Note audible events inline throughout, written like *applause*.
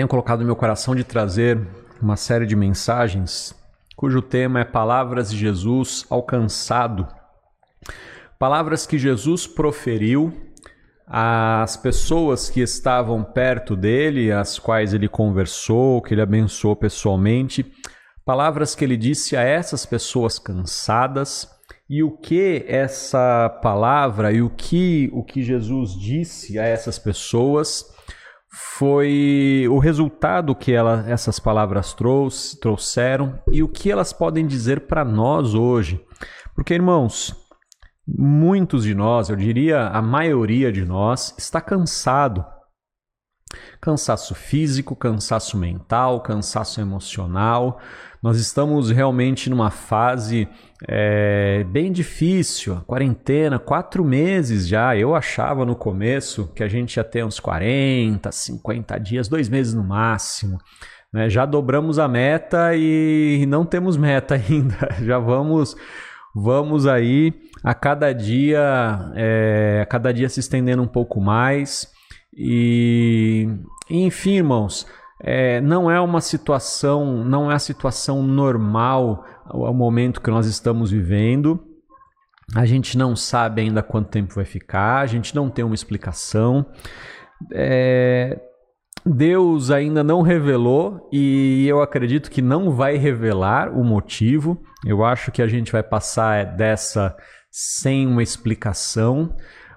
tenho colocado no meu coração de trazer uma série de mensagens cujo tema é Palavras de Jesus alcançado. Palavras que Jesus proferiu às pessoas que estavam perto dele, as quais ele conversou, que ele abençoou pessoalmente, palavras que ele disse a essas pessoas cansadas. E o que essa palavra e o que o que Jesus disse a essas pessoas foi o resultado que ela, essas palavras trouxe, trouxeram e o que elas podem dizer para nós hoje. Porque, irmãos, muitos de nós, eu diria a maioria de nós, está cansado. Cansaço físico, cansaço mental, cansaço emocional. Nós estamos realmente numa fase é, bem difícil, quarentena, quatro meses já. Eu achava no começo que a gente ia ter uns 40, 50 dias, dois meses no máximo. Né? Já dobramos a meta e não temos meta *laughs* ainda. Já vamos, vamos aí a cada dia, é, a cada dia se estendendo um pouco mais. E, enfim, irmãos, é, não é uma situação, não é a situação normal o momento que nós estamos vivendo. A gente não sabe ainda quanto tempo vai ficar, a gente não tem uma explicação. É, Deus ainda não revelou e eu acredito que não vai revelar o motivo. Eu acho que a gente vai passar dessa sem uma explicação,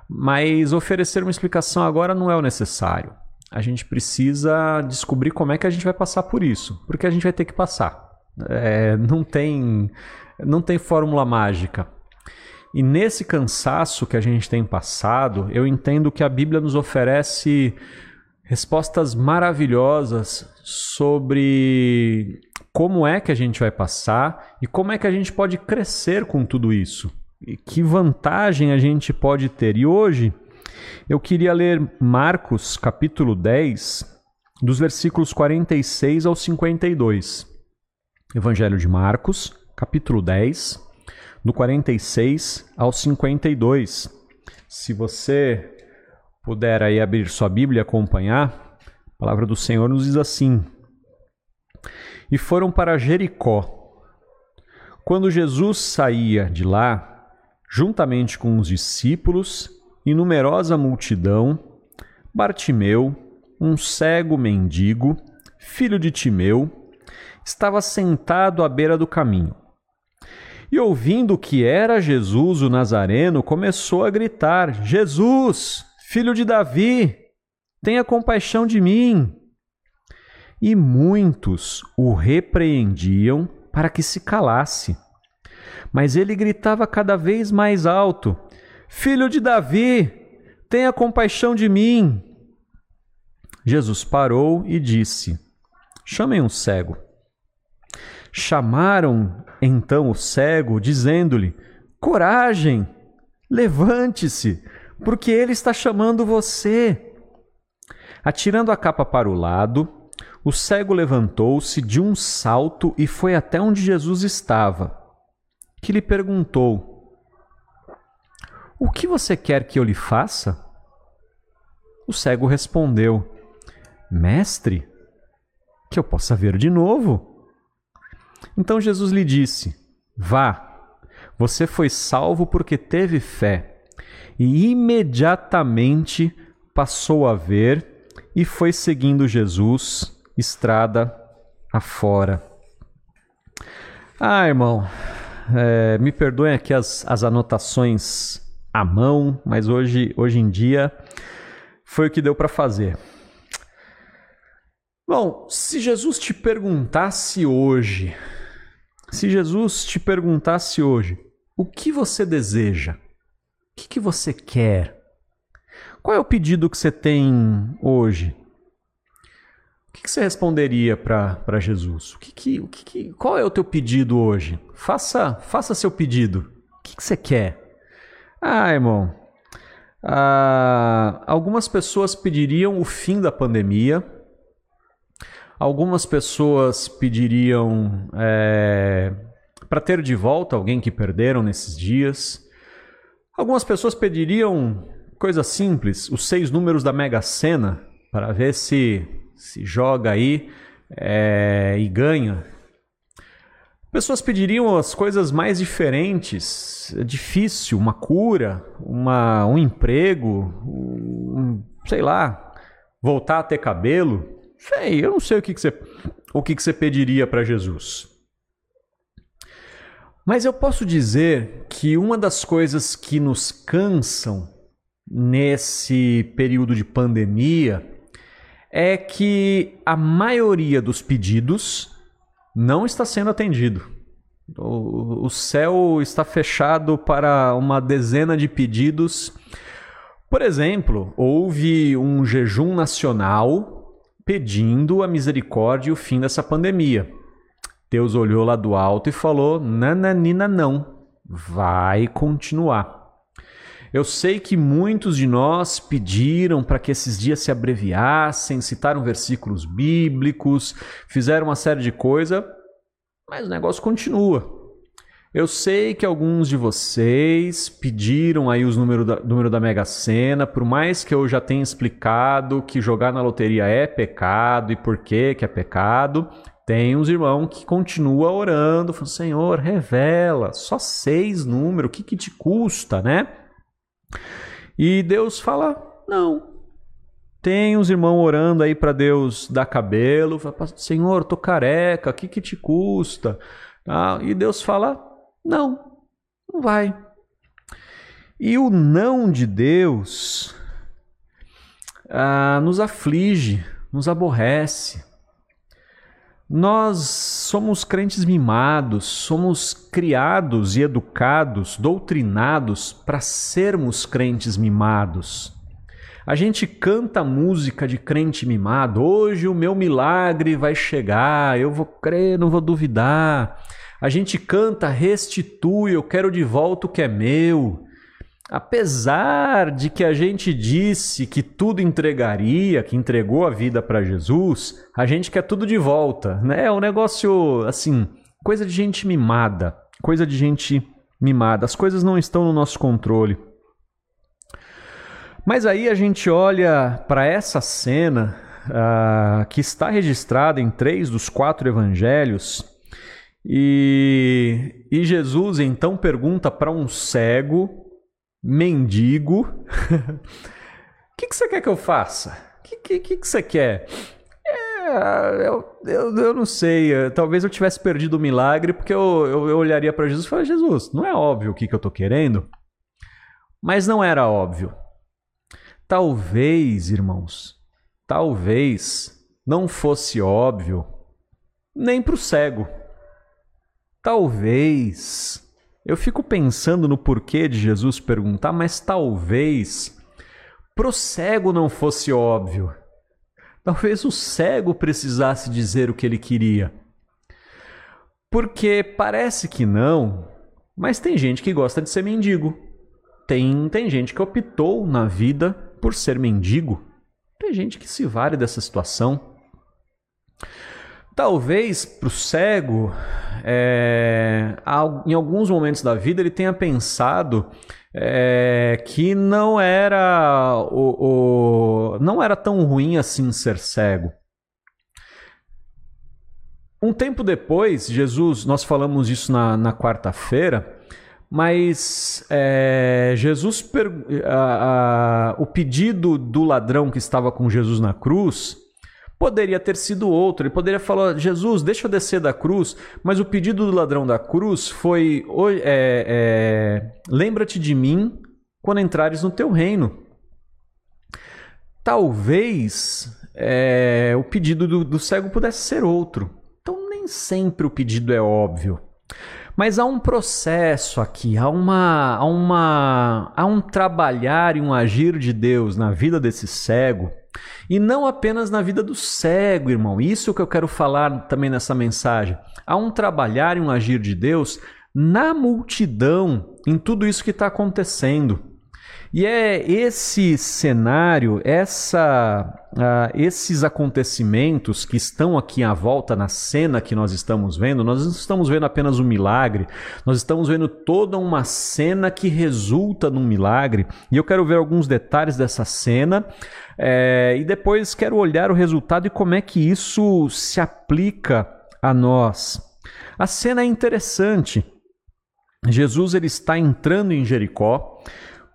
mas oferecer uma explicação agora não é o necessário. A gente precisa descobrir como é que a gente vai passar por isso, porque a gente vai ter que passar. É, não tem não tem fórmula mágica. E nesse cansaço que a gente tem passado, eu entendo que a Bíblia nos oferece respostas maravilhosas sobre como é que a gente vai passar e como é que a gente pode crescer com tudo isso. E que vantagem a gente pode ter. E hoje eu queria ler Marcos capítulo 10, dos versículos 46 ao 52. Evangelho de Marcos, capítulo 10, do 46 ao 52. Se você puder aí abrir sua Bíblia e acompanhar, a palavra do Senhor nos diz assim: E foram para Jericó. Quando Jesus saía de lá, juntamente com os discípulos e numerosa multidão, Bartimeu, um cego mendigo, filho de Timeu, estava sentado à beira do caminho. E ouvindo que era Jesus o Nazareno, começou a gritar: Jesus, filho de Davi, tenha compaixão de mim. E muitos o repreendiam para que se calasse. Mas ele gritava cada vez mais alto: Filho de Davi, tenha compaixão de mim. Jesus parou e disse: Chamem um cego. Chamaram então o cego, dizendo-lhe: Coragem, levante-se, porque ele está chamando você. Atirando a capa para o lado, o cego levantou-se de um salto e foi até onde Jesus estava, que lhe perguntou: O que você quer que eu lhe faça? O cego respondeu: Mestre, que eu possa ver de novo. Então Jesus lhe disse: Vá, você foi salvo porque teve fé. E imediatamente passou a ver e foi seguindo Jesus estrada afora. Ah, irmão, é, me perdoem aqui as, as anotações à mão, mas hoje, hoje em dia foi o que deu para fazer. Bom, se Jesus te perguntasse hoje, se Jesus te perguntasse hoje, o que você deseja? O que, que você quer? Qual é o pedido que você tem hoje? O que, que você responderia para Jesus? O que, que, o que, qual é o teu pedido hoje? Faça, faça seu pedido. O que, que você quer? Ah, irmão, ah, algumas pessoas pediriam o fim da pandemia Algumas pessoas pediriam é, para ter de volta alguém que perderam nesses dias. Algumas pessoas pediriam coisa simples, os seis números da Mega Sena, para ver se se joga aí é, e ganha. Pessoas pediriam as coisas mais diferentes. É difícil, uma cura, uma, um emprego, um, sei lá, voltar a ter cabelo. Sei, eu não sei o que, que você, o que, que você pediria para Jesus. Mas eu posso dizer que uma das coisas que nos cansam nesse período de pandemia é que a maioria dos pedidos não está sendo atendido. O, céu está fechado para uma dezena de pedidos. Por exemplo, houve um jejum nacional pedindo a misericórdia e o fim dessa pandemia. Deus olhou lá do alto e falou: Nananina, não, vai continuar. Eu sei que muitos de nós pediram para que esses dias se abreviassem, citaram versículos bíblicos, fizeram uma série de coisas, mas o negócio continua. Eu sei que alguns de vocês pediram aí os números da, número da Mega Sena, por mais que eu já tenha explicado que jogar na loteria é pecado e por que que é pecado, tem uns irmãos que continua orando, falando, Senhor, revela, só seis números, o que, que te custa, né? E Deus fala, não. Tem uns irmãos orando aí para Deus dar cabelo, fala, Senhor, tô careca, o que, que te custa? Ah, e Deus fala, não, não vai. E o não de Deus ah, nos aflige, nos aborrece. Nós somos crentes mimados, somos criados e educados, doutrinados para sermos crentes mimados. A gente canta música de crente mimado. Hoje o meu milagre vai chegar, eu vou crer, não vou duvidar. A gente canta restitui, eu quero de volta o que é meu. Apesar de que a gente disse que tudo entregaria, que entregou a vida para Jesus, a gente quer tudo de volta, né? É um negócio assim, coisa de gente mimada, coisa de gente mimada. As coisas não estão no nosso controle. Mas aí a gente olha para essa cena uh, que está registrada em três dos quatro evangelhos e, e Jesus então pergunta para um cego mendigo. O *laughs* que, que você quer que eu faça? O que, que, que, que você quer? É, eu, eu, eu não sei. Talvez eu tivesse perdido o milagre porque eu, eu, eu olharia para Jesus e falaria: Jesus, não é óbvio o que, que eu estou querendo? Mas não era óbvio. Talvez, irmãos, talvez não fosse óbvio nem para o cego. Talvez eu fico pensando no porquê de Jesus perguntar, mas talvez pro cego não fosse óbvio. Talvez o cego precisasse dizer o que ele queria. Porque parece que não, mas tem gente que gosta de ser mendigo. Tem, tem gente que optou na vida por ser mendigo. Tem gente que se vale dessa situação. Talvez para o cego, é, em alguns momentos da vida, ele tenha pensado é, que não era, o, o, não era tão ruim assim ser cego. Um tempo depois, Jesus, nós falamos isso na, na quarta-feira, mas é, Jesus, a, a, o pedido do ladrão que estava com Jesus na cruz Poderia ter sido outro. Ele poderia falar: Jesus, deixa eu descer da cruz. Mas o pedido do ladrão da cruz foi: é, é, lembra-te de mim quando entrares no teu reino. Talvez é, o pedido do, do cego pudesse ser outro. Então, nem sempre o pedido é óbvio. Mas há um processo aqui, há, uma, há, uma, há um trabalhar e um agir de Deus na vida desse cego e não apenas na vida do cego, irmão. Isso que eu quero falar também nessa mensagem. Há um trabalhar e um agir de Deus na multidão, em tudo isso que está acontecendo. E é esse cenário, essa, uh, esses acontecimentos que estão aqui à volta na cena que nós estamos vendo, nós não estamos vendo apenas um milagre, nós estamos vendo toda uma cena que resulta num milagre. E eu quero ver alguns detalhes dessa cena. É, e depois quero olhar o resultado e como é que isso se aplica a nós. A cena é interessante. Jesus ele está entrando em Jericó.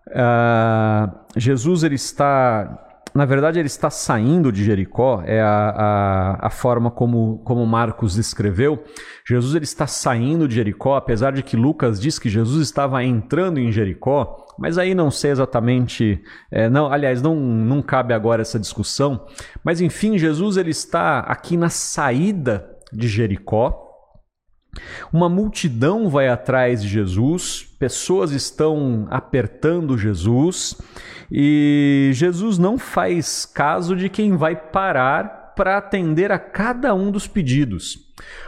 Uh, Jesus ele está, na verdade, ele está saindo de Jericó. É a, a, a forma como, como Marcos escreveu. Jesus ele está saindo de Jericó, apesar de que Lucas diz que Jesus estava entrando em Jericó. Mas aí não sei exatamente, é, não, aliás, não, não cabe agora essa discussão. Mas enfim, Jesus ele está aqui na saída de Jericó. Uma multidão vai atrás de Jesus, pessoas estão apertando Jesus e Jesus não faz caso de quem vai parar para atender a cada um dos pedidos,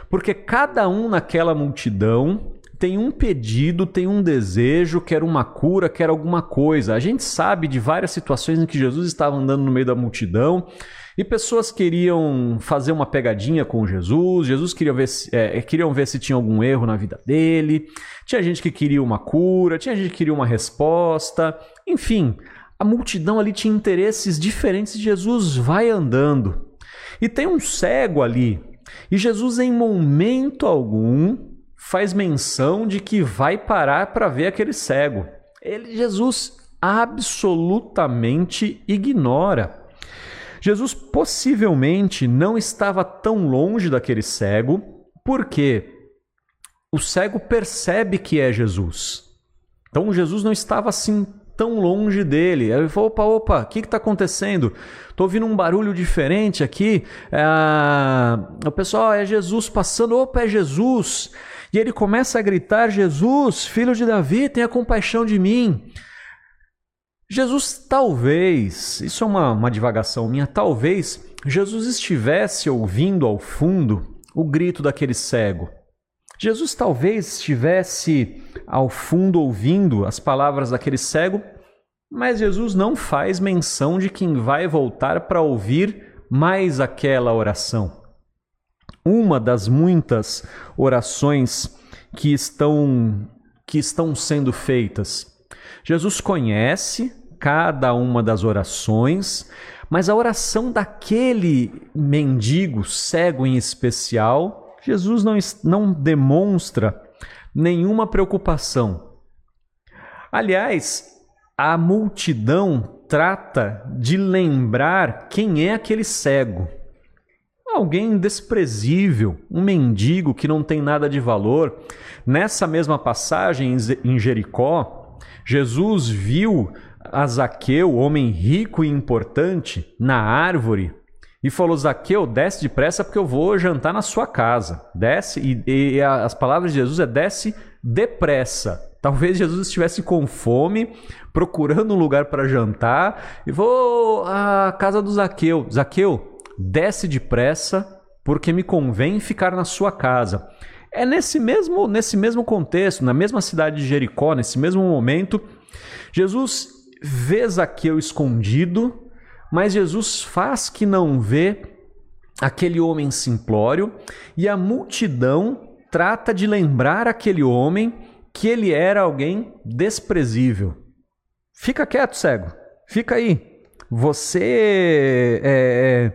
porque cada um naquela multidão tem um pedido, tem um desejo, quer uma cura, quer alguma coisa. A gente sabe de várias situações em que Jesus estava andando no meio da multidão e pessoas queriam fazer uma pegadinha com Jesus, Jesus queria ver se, é, queriam ver se tinha algum erro na vida dele, tinha gente que queria uma cura, tinha gente que queria uma resposta, enfim, a multidão ali tinha interesses diferentes e Jesus vai andando. E tem um cego ali, e Jesus, em momento algum, faz menção de que vai parar para ver aquele cego. Ele, Jesus absolutamente ignora. Jesus possivelmente não estava tão longe daquele cego, porque o cego percebe que é Jesus. Então Jesus não estava assim tão longe dele. Ele falou: opa, opa, o que está acontecendo? Estou ouvindo um barulho diferente aqui. É... O pessoal, é Jesus passando, opa, é Jesus. E ele começa a gritar: Jesus, filho de Davi, tenha compaixão de mim. Jesus talvez, isso é uma, uma divagação minha, talvez Jesus estivesse ouvindo ao fundo o grito daquele cego. Jesus talvez estivesse ao fundo ouvindo as palavras daquele cego, mas Jesus não faz menção de quem vai voltar para ouvir mais aquela oração. Uma das muitas orações que estão que estão sendo feitas. Jesus conhece cada uma das orações, mas a oração daquele mendigo cego em especial, Jesus não, não demonstra nenhuma preocupação. Aliás, a multidão trata de lembrar quem é aquele cego. Alguém desprezível, um mendigo que não tem nada de valor. Nessa mesma passagem em Jericó, Jesus viu a Zaqueu, homem rico e importante, na árvore e falou: Zaqueu, desce depressa porque eu vou jantar na sua casa. Desce, e, e as palavras de Jesus é: desce depressa. Talvez Jesus estivesse com fome, procurando um lugar para jantar, e vou à casa do Zaqueu. Zaqueu, desce depressa, porque me convém ficar na sua casa. É nesse mesmo, nesse mesmo contexto, na mesma cidade de Jericó, nesse mesmo momento, Jesus vê Zaqueu escondido, mas Jesus faz que não vê aquele homem simplório e a multidão trata de lembrar aquele homem que ele era alguém desprezível. Fica quieto, cego. Fica aí. Você. É,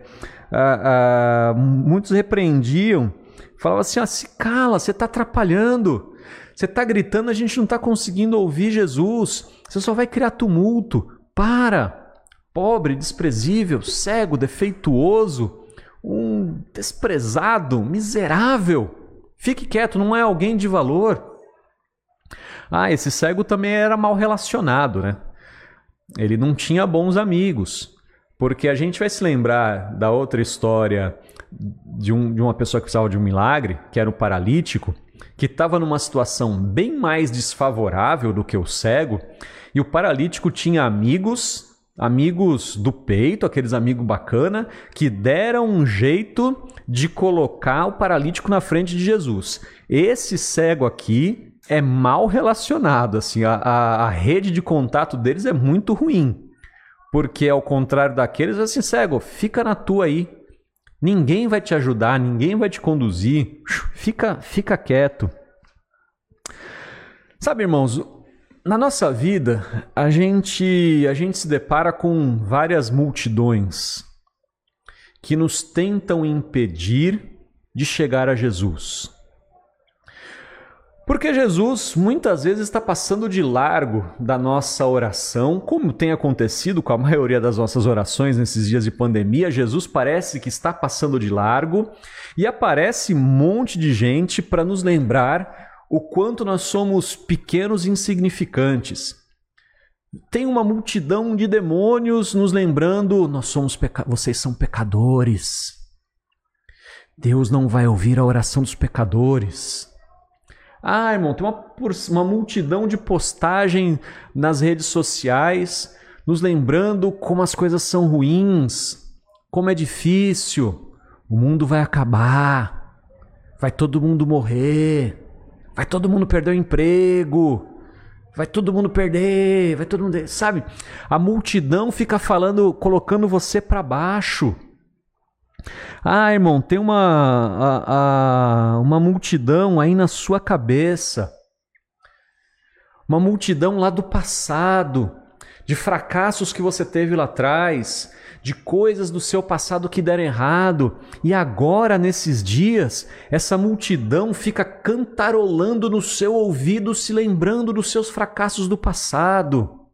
é, muitos repreendiam, falavam assim: ah, se cala, você está atrapalhando. Você está gritando, a gente não está conseguindo ouvir Jesus. Você só vai criar tumulto. Para! Pobre, desprezível, cego, defeituoso, um desprezado, miserável. Fique quieto, não é alguém de valor. Ah, esse cego também era mal relacionado, né? Ele não tinha bons amigos. Porque a gente vai se lembrar da outra história de, um, de uma pessoa que precisava de um milagre, que era o paralítico, que estava numa situação bem mais desfavorável do que o cego, e o paralítico tinha amigos, amigos do peito, aqueles amigos bacana, que deram um jeito de colocar o paralítico na frente de Jesus. Esse cego aqui é mal relacionado, assim, a, a, a rede de contato deles é muito ruim. Porque ao contrário daqueles, assim, cego, fica na tua aí. Ninguém vai te ajudar, ninguém vai te conduzir. Fica, fica quieto. Sabe, irmãos, na nossa vida, a gente, a gente se depara com várias multidões que nos tentam impedir de chegar a Jesus. Porque Jesus muitas vezes está passando de largo da nossa oração, como tem acontecido com a *laughs* maioria das nossas orações nesses dias de pandemia. Jesus parece que está passando de largo e aparece um monte de gente para nos lembrar o quanto nós somos pequenos e insignificantes. Tem uma multidão de demônios nos lembrando: nós somos peca... vocês são pecadores. Deus não vai ouvir a oração dos pecadores. Ah, irmão, tem uma, uma multidão de postagem nas redes sociais nos lembrando como as coisas são ruins, como é difícil, o mundo vai acabar, vai todo mundo morrer, vai todo mundo perder o emprego, vai todo mundo perder, vai todo mundo, sabe? A multidão fica falando, colocando você para baixo. Ah, irmão, tem uma, a, a, uma multidão aí na sua cabeça. Uma multidão lá do passado, de fracassos que você teve lá atrás, de coisas do seu passado que deram errado. E agora, nesses dias, essa multidão fica cantarolando no seu ouvido, se lembrando dos seus fracassos do passado.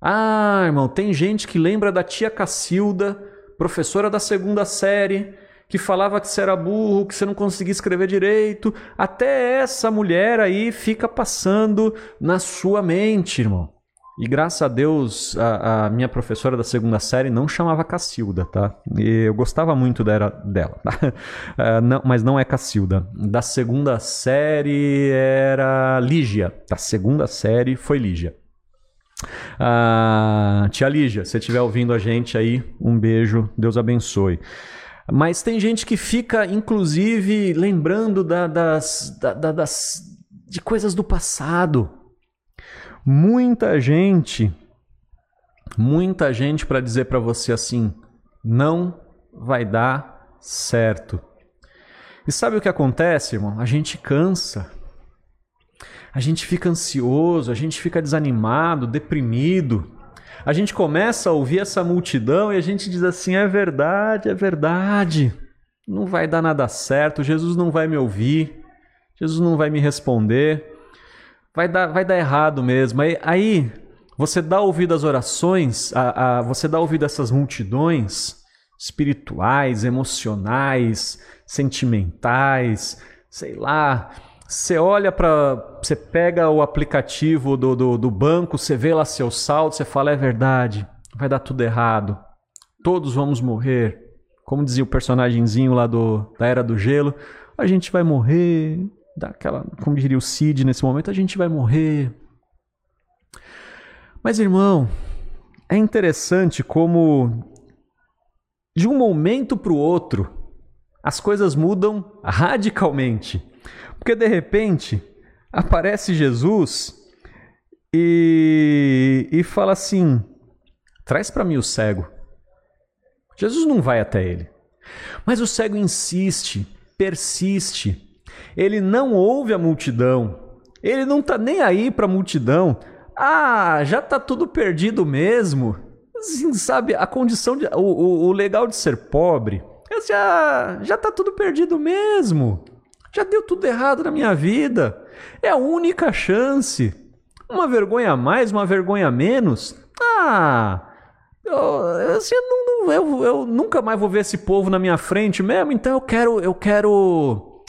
Ah, irmão, tem gente que lembra da tia Cacilda professora da segunda série, que falava que você era burro, que você não conseguia escrever direito. Até essa mulher aí fica passando na sua mente, irmão. E graças a Deus, a, a, minha professora da segunda série não chamava Cacilda, tá? E eu gostava muito dela, dela tá? *laughs* uh, não, mas não é Cacilda. Da segunda série era Lígia. Da segunda série foi Lígia. Ah, tia Lígia, se estiver ouvindo a gente aí, um beijo, Deus abençoe. Mas tem gente que fica, inclusive, lembrando da, das, da, das, de coisas do passado. Muita gente, muita gente para dizer para você assim: não vai dar certo. E sabe o que acontece, irmão? A gente cansa a gente fica ansioso, a gente fica desanimado, deprimido. A gente começa a ouvir essa multidão e a gente diz assim: é verdade, é verdade. Não vai dar nada certo, Jesus não vai me ouvir, Jesus não vai me responder, vai dar, vai dar errado mesmo. Aí, aí você dá ouvido às orações, a, a, você dá ouvido a essas multidões espirituais, emocionais, sentimentais, sei lá, você olha para. Você pega o aplicativo do, do, do, banco, você vê lá seu saldo, você fala: é verdade, vai dar tudo errado. Todos vamos morrer. Como dizia o personagemzinho lá do, da Era do Gelo, a gente vai morrer. Daquela, como diria o Cid nesse momento, a gente vai morrer. Mas, irmão, é interessante como de um momento para o outro as coisas mudam radicalmente. Porque de repente aparece Jesus e, e fala assim: traz para mim o cego. Jesus não vai até ele. Mas o cego insiste, persiste. Ele não ouve a multidão. Ele não está nem aí para a multidão. Ah, já está tudo perdido mesmo. Assim, sabe, a condição de. O, o, o legal de ser pobre é já, já tá tudo perdido mesmo. Já deu tudo errado na minha vida. É a única chance. Uma vergonha a mais, uma vergonha a menos. Ah, eu, assim, eu, não, eu, eu nunca mais vou ver esse povo na minha frente mesmo. Então eu quero, eu quero,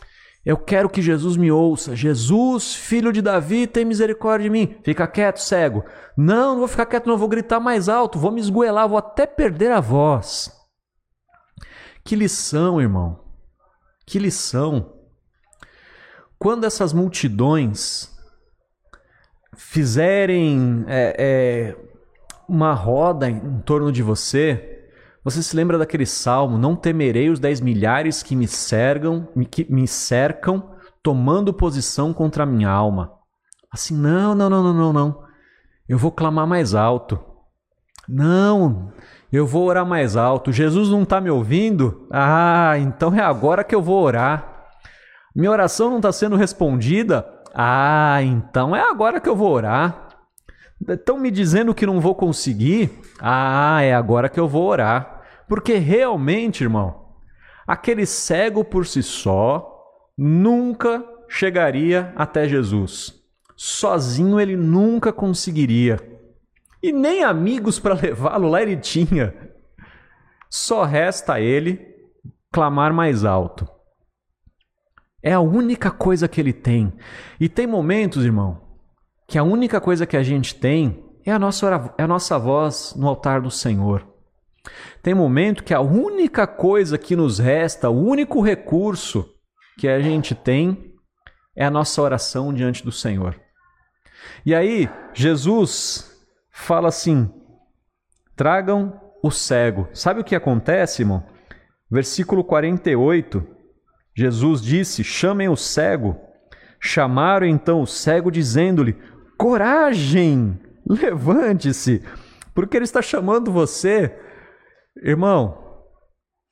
eu quero que Jesus me ouça. Jesus, filho de Davi, tem misericórdia de mim. Fica quieto, cego. Não, não vou ficar quieto, não vou gritar mais alto. Vou me esgoelar, vou até perder a voz. Que lição, irmão. Que lição. Quando essas multidões fizerem é, é, uma roda em torno de você, você se lembra daquele salmo: Não temerei os dez milhares que me cercam, que me cercam, tomando posição contra a minha alma. Assim, não, não, não, não, não, não. Eu vou clamar mais alto. Não, eu vou orar mais alto. Jesus não está me ouvindo? Ah, então é agora que eu vou orar. Minha oração não está sendo respondida? Ah, então é agora que eu vou orar. Estão me dizendo que não vou conseguir? Ah, é agora que eu vou orar. Porque realmente, irmão, aquele cego por si só nunca chegaria até Jesus. Sozinho ele nunca conseguiria. E nem amigos para levá-lo lá ele tinha. Só resta a ele clamar mais alto. É a única coisa que ele tem. E tem momentos, irmão, que a única coisa que a gente tem é a nossa, é a nossa voz no altar do Senhor. Tem momento que a única coisa que nos resta, o único recurso que a gente tem é a nossa oração diante do Senhor. E aí, Jesus fala assim: tragam o cego. Sabe o que acontece, irmão? Versículo 48, Jesus disse: chamem o cego. Chamaram então o cego, dizendo-lhe: coragem, levante-se, porque ele está chamando você. Irmão,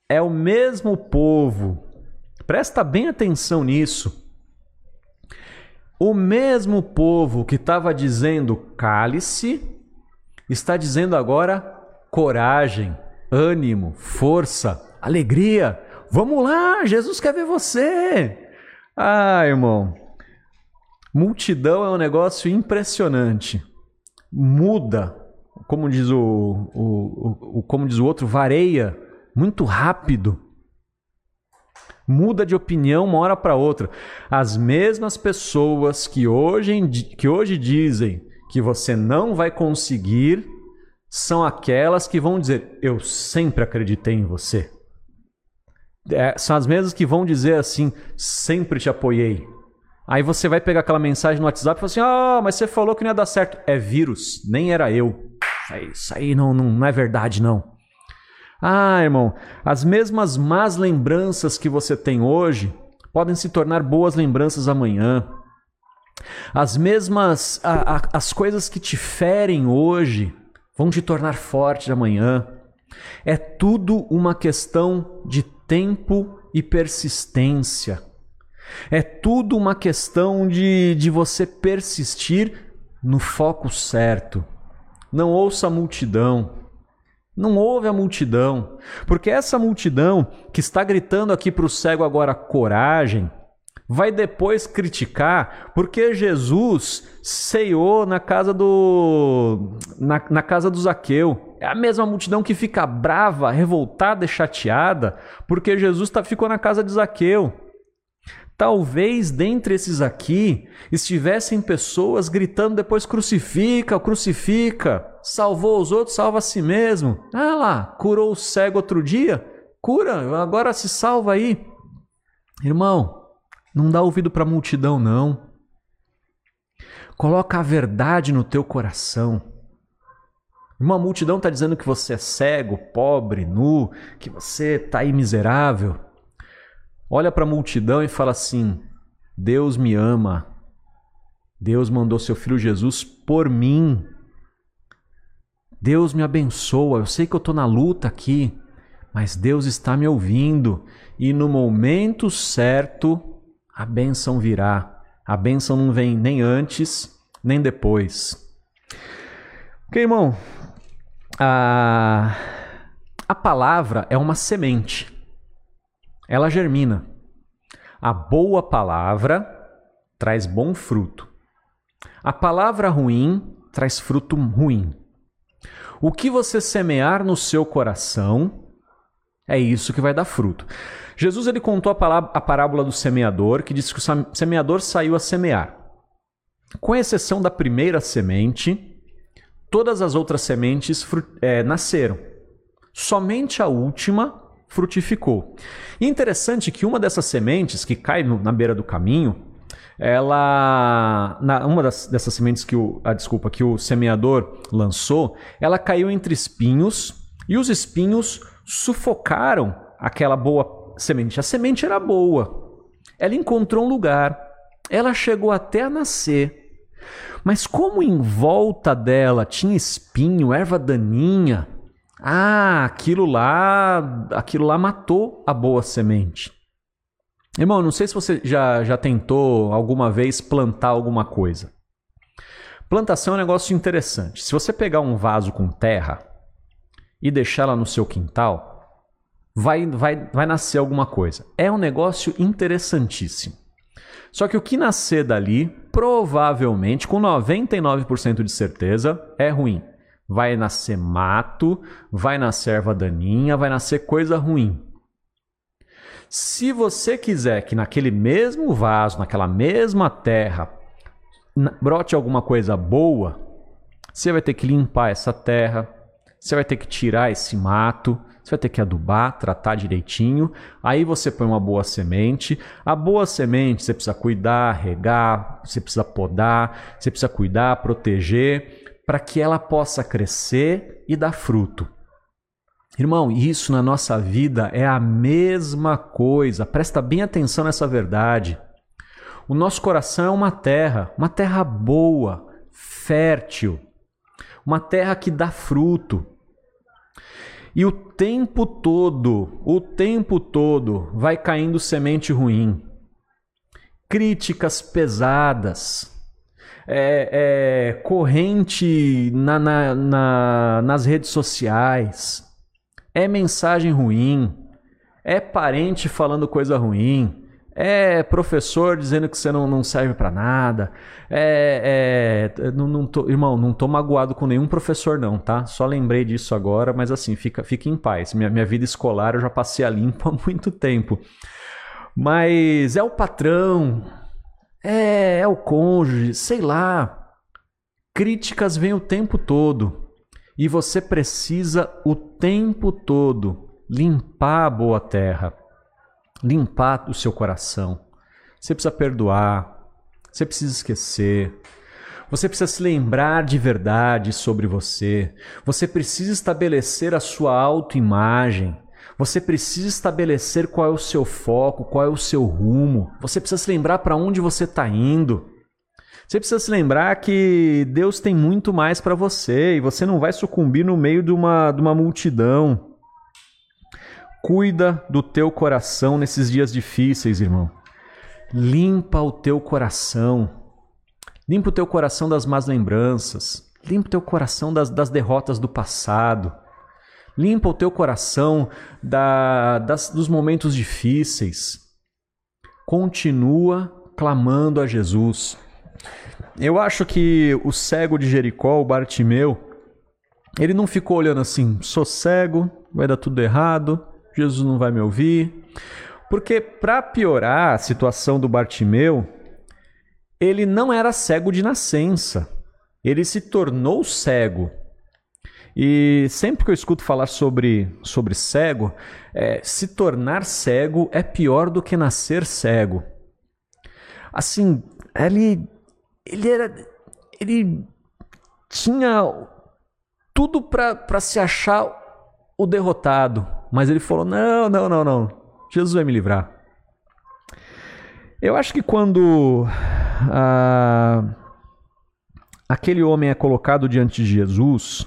é o mesmo povo, presta bem atenção nisso. O mesmo povo que estava dizendo cálice, está dizendo agora coragem, ânimo, força, alegria. Vamos lá, Jesus quer ver você. Ah, irmão, multidão é um negócio impressionante. Muda, como diz o, o, o, como diz o outro, vareia muito rápido muda de opinião uma hora para outra. As mesmas pessoas que hoje, que hoje dizem que você não vai conseguir são aquelas que vão dizer: Eu sempre acreditei em você. É, são as mesmas que vão dizer assim: Sempre te apoiei. Aí você vai pegar aquela mensagem no WhatsApp e fala assim: Ah, mas você falou que não ia dar certo. É vírus, nem era eu. Isso aí não, não, não é verdade, não. Ah, irmão, as mesmas más lembranças que você tem hoje podem se tornar boas lembranças amanhã. As mesmas a, a, as coisas que te ferem hoje vão te tornar forte amanhã. É tudo uma questão de tempo e persistência. É tudo uma questão de, de você persistir no foco certo. Não ouça a multidão. Não ouve a multidão, porque essa multidão que está gritando aqui para o cego agora coragem, vai depois criticar porque Jesus ceiou na casa do na, na casa do Zaqueu. É a mesma multidão que fica brava, revoltada e chateada porque Jesus tá, ficou na casa de Zaqueu. Talvez dentre esses aqui estivessem pessoas gritando depois crucifica, crucifica, salvou os outros, salva a si mesmo. Ah lá, curou o cego outro dia, cura, agora se salva aí. Irmão, não dá ouvido para a multidão não. Coloca a verdade no teu coração. Uma multidão está dizendo que você é cego, pobre, nu, que você está aí miserável olha para a multidão e fala assim: Deus me ama. Deus mandou seu filho Jesus por mim. Deus me abençoa. Eu sei que eu estou na luta aqui, mas Deus está me ouvindo e no momento certo a bênção virá. A bênção não vem nem antes nem depois. Ok, irmão? A, a palavra é uma semente ela germina. A boa palavra traz bom fruto. A palavra ruim traz fruto ruim. O que você semear no seu coração é isso que vai dar fruto. Jesus ele contou a, parábola do semeador, que disse que o semeador saiu a semear. Com exceção da primeira semente, todas as outras sementes é, nasceram. Somente a última frutificou. E interessante que uma dessas sementes que cai no, na beira do caminho, ela na, uma das, dessas sementes que o a desculpa que o semeador lançou, ela caiu entre espinhos e os espinhos sufocaram aquela boa semente. A semente era boa. Ela encontrou um lugar. Ela chegou até a nascer. Mas como em volta dela tinha espinho, erva daninha, ah, aquilo lá, aquilo lá matou a boa semente. Irmão, não sei se você já, já tentou alguma vez plantar alguma coisa. Plantação é um negócio interessante. Se você pegar um vaso com terra e deixar lá no seu quintal, vai, vai, vai nascer alguma coisa. É um negócio interessantíssimo. Só que o que nascer dali, provavelmente, com 99% de certeza, é ruim. Vai nascer mato, vai nascer erva daninha, vai nascer coisa ruim. Se você quiser que naquele mesmo vaso, naquela mesma terra, brote alguma coisa boa, você vai ter que limpar essa terra, você vai ter que tirar esse mato, você vai ter que adubar, tratar direitinho. Aí você põe uma boa semente. A boa semente você precisa cuidar, regar, você precisa podar, você precisa cuidar, proteger, para que ela possa crescer e dar fruto. Irmão, isso na nossa vida é a mesma coisa. Presta bem atenção nessa verdade. O nosso coração é uma terra, uma terra boa, fértil, uma terra que dá fruto. E o tempo todo, o tempo todo vai caindo semente ruim, críticas pesadas, é, é, corrente na, na, na, nas redes sociais, é mensagem ruim, é parente falando coisa ruim, é professor dizendo que você não, não serve para nada. É, é não, não tô, irmão, não tô magoado com nenhum professor, não, tá? Só lembrei disso agora, mas assim, fica, fica em paz. Minha, minha vida escolar eu já passei a limpo *laughs* há muito tempo. Mas é o patrão, é, é o cônjuge, sei lá. Críticas vêm o tempo todo. E você precisa o tempo todo limpar a boa terra limpar o seu coração. Você precisa perdoar, você precisa esquecer. Você precisa se lembrar de verdade sobre você. Você precisa estabelecer a sua autoimagem. Você precisa estabelecer qual é o seu foco, qual é o seu rumo. Você precisa se lembrar para onde você está indo. Você precisa se lembrar que Deus tem muito mais para você e você não vai sucumbir no meio de uma, de uma multidão. Cuida do teu coração nesses dias difíceis, irmão. Limpa o teu coração. Limpa o teu coração das más lembranças. Limpa o teu coração das, das derrotas do passado. Limpa o teu coração da, das, dos momentos difíceis. Continua clamando a Jesus. Eu acho que o cego de Jericó, o Bartimeu, ele não ficou olhando assim, sou cego, vai dar tudo errado, Jesus não vai me ouvir. Porque, para piorar a situação do Bartimeu, ele não era cego de nascença. Ele se tornou cego. E sempre que eu escuto falar sobre, sobre cego, é, se tornar cego é pior do que nascer cego. Assim, ele, ele era. Ele tinha tudo para se achar o derrotado mas ele falou: não, não, não, não. Jesus vai me livrar. Eu acho que quando ah, aquele homem é colocado diante de Jesus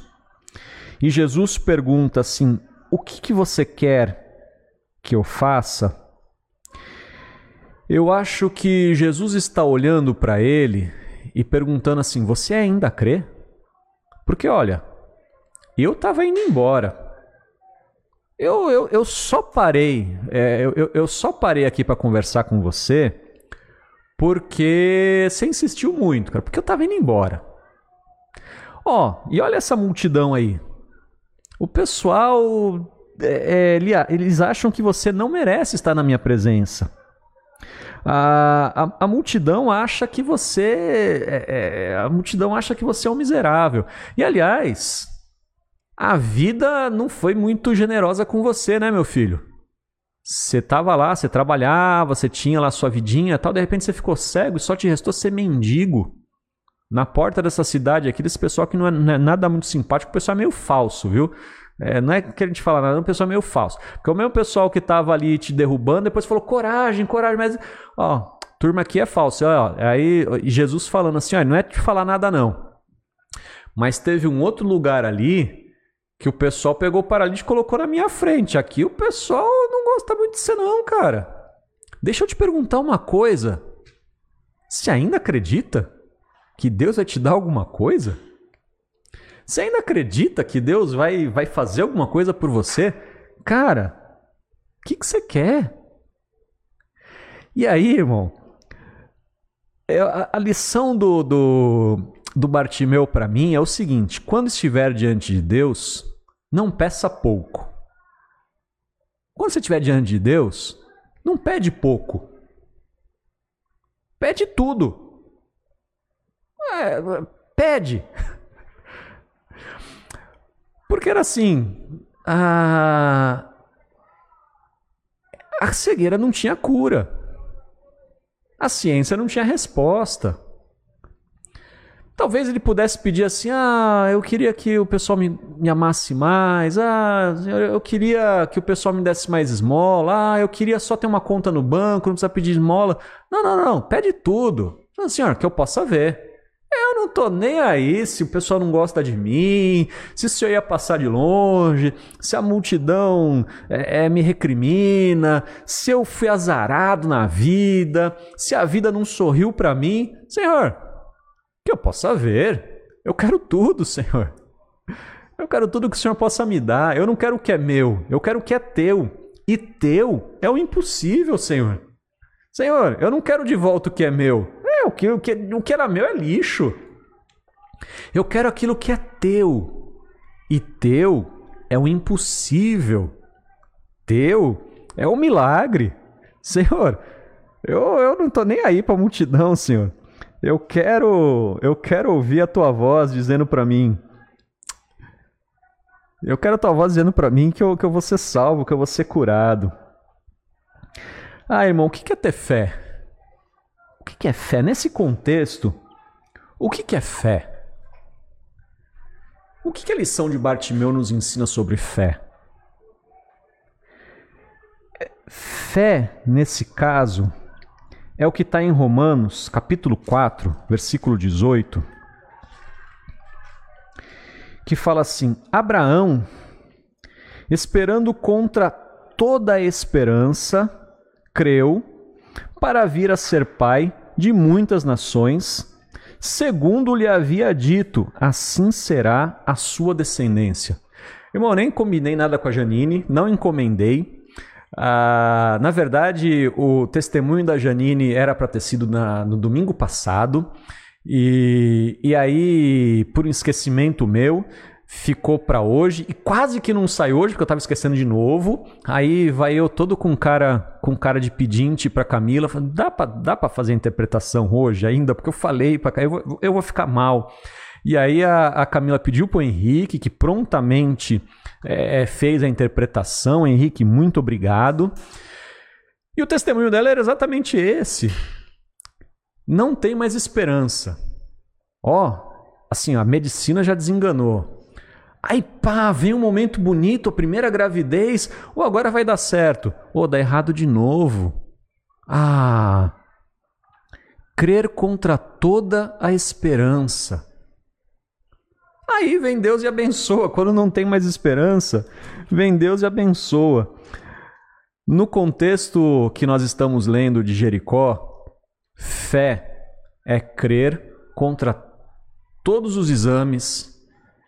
e Jesus pergunta assim: O que, que você quer que eu faça? Eu acho que Jesus está olhando para ele e perguntando assim: Você ainda crê? Porque olha, eu estava indo embora. Eu, eu, eu só parei, é, eu, eu só parei aqui para conversar com você porque você insistiu muito, cara, porque eu tava indo embora. Ó, e olha essa multidão aí. O pessoal, é, é, eles acham que você não merece estar na minha presença. A, a, a multidão acha que você, é, é, a multidão acha que você é um miserável. E aliás, a vida não foi muito generosa com você, né, meu filho? Você tava lá, você trabalhava, você tinha lá sua vidinha tal, de repente você ficou cego e só te restou ser mendigo. Na porta dessa cidade aqui, desse pessoal que não é, não é nada muito simpático, o pessoal é meio falso, viu? É, não é que a gente fala nada, é um pessoal meio falso. Porque o mesmo pessoal que tava ali te derrubando, depois falou coragem, coragem, mas ó, turma aqui é falsa. Ó, aí Jesus falando assim, ó, não é te falar nada não. Mas teve um outro lugar ali que o pessoal pegou o paralítico e colocou na minha frente. Aqui o pessoal não gosta muito de você não, cara. Deixa eu te perguntar uma coisa. Você ainda acredita que Deus vai te dar alguma coisa? Você ainda acredita que Deus vai, vai fazer alguma coisa por você? Cara, o que, que você quer? E aí, irmão, é, a, lição do, do, do Bartimeu para mim é o seguinte: quando estiver diante de Deus, não peça pouco. Quando você estiver diante de Deus, não pede pouco. Pede tudo. É, pede. *laughs* Porque era assim, a, a cegueira não tinha cura. A ciência não tinha resposta. Talvez ele pudesse pedir assim: ah, eu queria que o pessoal me, me amasse mais, ah, eu queria que o pessoal me desse mais esmola, ah, eu queria só ter uma conta no banco, não precisa pedir esmola. Não, não, não, pede tudo. Senhor, que eu possa ver. Eu não tô nem aí se o pessoal não gosta de mim, se o senhor ia passar de longe, se a multidão é, é, me recrimina, se eu fui azarado na vida, se a vida não sorriu para mim. Senhor, que eu possa ver. Eu quero tudo, *laughs* Senhor. Eu quero tudo que o Senhor possa me dar. Eu não quero o que é meu, eu quero o que é teu. E teu é o impossível, Senhor. Senhor, eu não quero de volta o que é meu. É, o que, o que, o que era meu é lixo. Eu quero aquilo que é teu. E teu é o impossível. Teu é o milagre. Senhor, eu, eu não tô nem aí para a multidão, Senhor. Eu quero, eu quero ouvir a tua voz dizendo para mim. Eu quero a tua voz dizendo para mim que eu, que eu vou ser salvo, que eu vou ser curado. Ah, irmão, o que é ter fé? O que é fé? Nesse contexto, o que é fé? O que a lição de Bartimeu nos ensina sobre fé? Fé, nesse caso, é o que está em Romanos, capítulo 4, versículo 18, que fala assim: Abraão, esperando contra toda a esperança, creu para vir a ser pai de muitas nações, segundo lhe havia dito, assim será a sua descendência. Irmão, nem combinei nada com a Janine, não encomendei. Ah, na verdade, o testemunho da Janine era para ter sido na, no domingo passado, e, e aí, por um esquecimento meu, ficou para hoje e quase que não sai hoje porque eu tava esquecendo de novo. Aí vai eu todo com cara com cara de pedinte para Camila, falando, dá para dá fazer interpretação hoje ainda porque eu falei para eu vou, eu vou ficar mal. E aí a, a Camila pediu para o Henrique que prontamente é, é, fez a interpretação. Henrique, muito obrigado. E o testemunho dela era exatamente esse. Não tem mais esperança. Ó, oh, assim, a medicina já desenganou. Aí pá, vem um momento bonito, a primeira gravidez, ou agora vai dar certo, ou dá errado de novo. Ah! Crer contra toda a esperança. Aí vem Deus e abençoa. Quando não tem mais esperança, vem Deus e abençoa. No contexto que nós estamos lendo de Jericó, fé é crer contra todos os exames,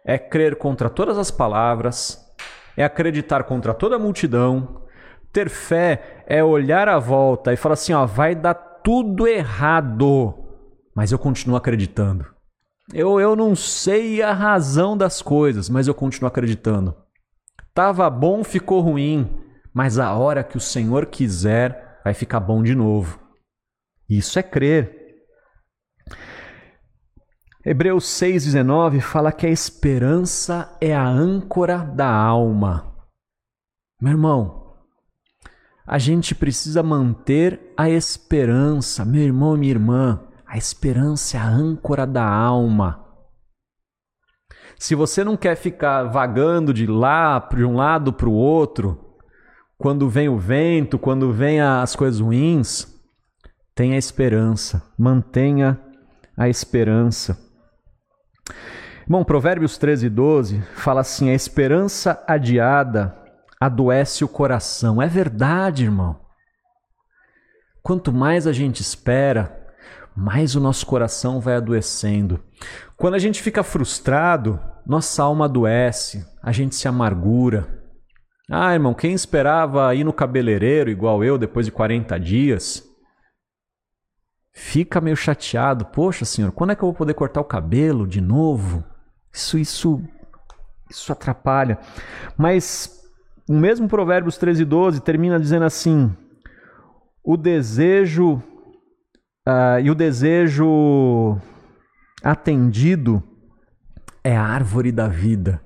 é crer contra todas as palavras, é acreditar contra toda a multidão. Ter fé é olhar à volta e falar assim: ó, vai dar tudo errado, mas eu continuo acreditando. Eu, eu não sei a razão das coisas, mas eu continuo acreditando. Tava bom, ficou ruim, mas a hora que o Senhor quiser, vai ficar bom de novo. Isso é crer. Hebreus 6,19 fala que a esperança é a âncora da alma. Meu irmão, a gente precisa manter a esperança, meu irmão e minha irmã. A esperança é a âncora da alma. Se você não quer ficar vagando de lá, de um lado para o outro, quando vem o vento, quando vem as coisas ruins, Tenha esperança, mantenha a esperança. Bom, Provérbios 13, 12 fala assim: a esperança adiada adoece o coração. É verdade, irmão. Quanto mais a gente espera, mais o nosso coração vai adoecendo. Quando a gente fica frustrado, nossa alma adoece, a gente se amargura. Ah, irmão, quem esperava ir no cabeleireiro igual eu depois de 40 dias, fica meio chateado. Poxa, senhor, quando é que eu vou poder cortar o cabelo de novo? Isso, isso, isso atrapalha. Mas o mesmo Provérbios 13, 12 termina dizendo assim: o desejo uh, e o desejo atendido é a árvore da vida.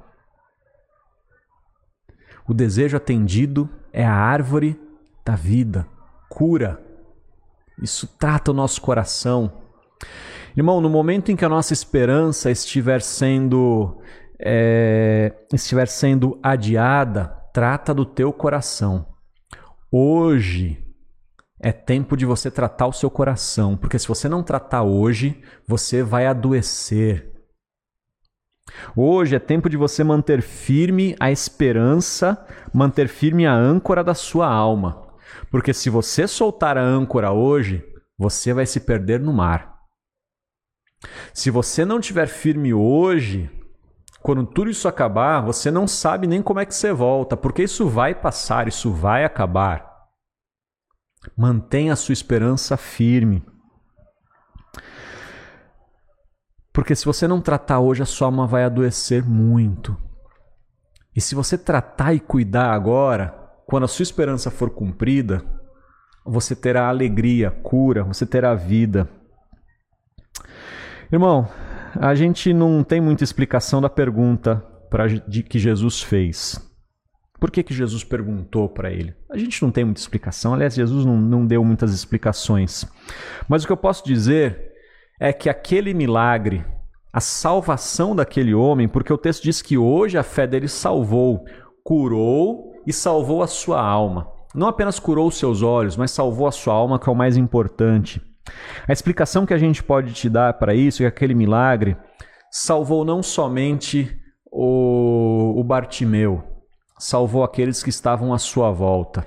O desejo atendido é a árvore da vida, cura. Isso trata o nosso coração. Irmão, no momento em que a nossa esperança estiver sendo é, estiver sendo adiada, trata do teu coração. Hoje é tempo de você tratar o seu coração, porque se você não tratar hoje, você vai adoecer. Hoje é tempo de você manter firme a esperança, manter firme a âncora da sua alma. Porque se você soltar a âncora hoje, você vai se perder no mar. Se você não tiver firme hoje, quando tudo isso acabar, você não sabe nem como é que você volta, porque isso vai passar, isso vai acabar. Mantenha a sua esperança firme. Porque se você não tratar hoje, a sua alma vai adoecer muito. E se você tratar e cuidar agora, quando a sua esperança for cumprida, você terá alegria, cura, você terá vida. Irmão, a gente não tem muita explicação da pergunta pra, de que Jesus fez. Por que, que Jesus perguntou para ele? A gente não tem muita explicação, aliás, Jesus não, não deu muitas explicações. Mas o que eu posso dizer é que aquele milagre, a salvação daquele homem, porque o texto diz que hoje a fé dele salvou, curou e salvou a sua alma. Não apenas curou os seus olhos, mas salvou a sua alma, que é o mais importante. A explicação que a gente pode te dar para isso é que aquele milagre salvou não somente o, o Bartimeu, salvou aqueles que estavam à sua volta.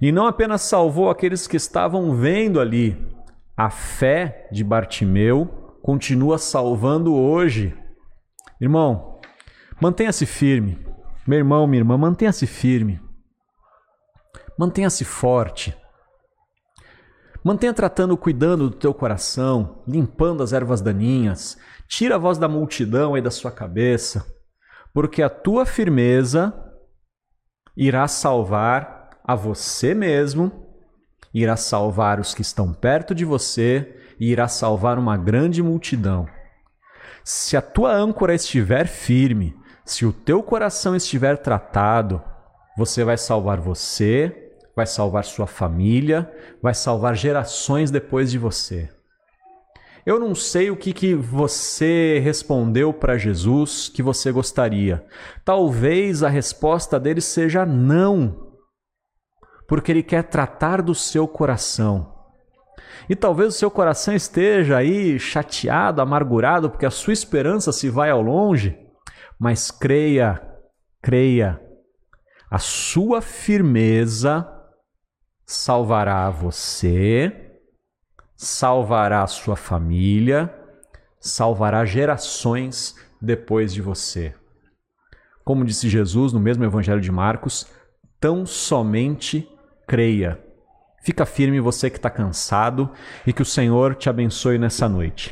E não apenas salvou aqueles que estavam vendo ali, a fé de Bartimeu continua salvando hoje. Irmão, mantenha-se firme. Meu irmão, minha irmã, mantenha-se firme. Mantenha-se forte. Mantenha tratando, cuidando do teu coração, limpando as ervas daninhas. Tira a voz da multidão aí da sua cabeça, porque a tua firmeza irá salvar a você mesmo, irá salvar os que estão perto de você e irá salvar uma grande multidão. Se a tua âncora estiver firme, se o teu coração estiver tratado, você vai salvar você, vai salvar sua família, vai salvar gerações depois de você. Eu não sei o que, que você respondeu para Jesus que você gostaria. Talvez a resposta dele seja não, porque ele quer tratar do seu coração. E talvez o seu coração esteja aí chateado, amargurado, porque a sua esperança se vai ao longe, mas creia, creia, a sua firmeza salvará você, salvará sua família, salvará gerações depois de você. Como disse Jesus no mesmo Evangelho de Marcos, tão somente creia. Fica firme você que está cansado e que o Senhor te abençoe nessa noite.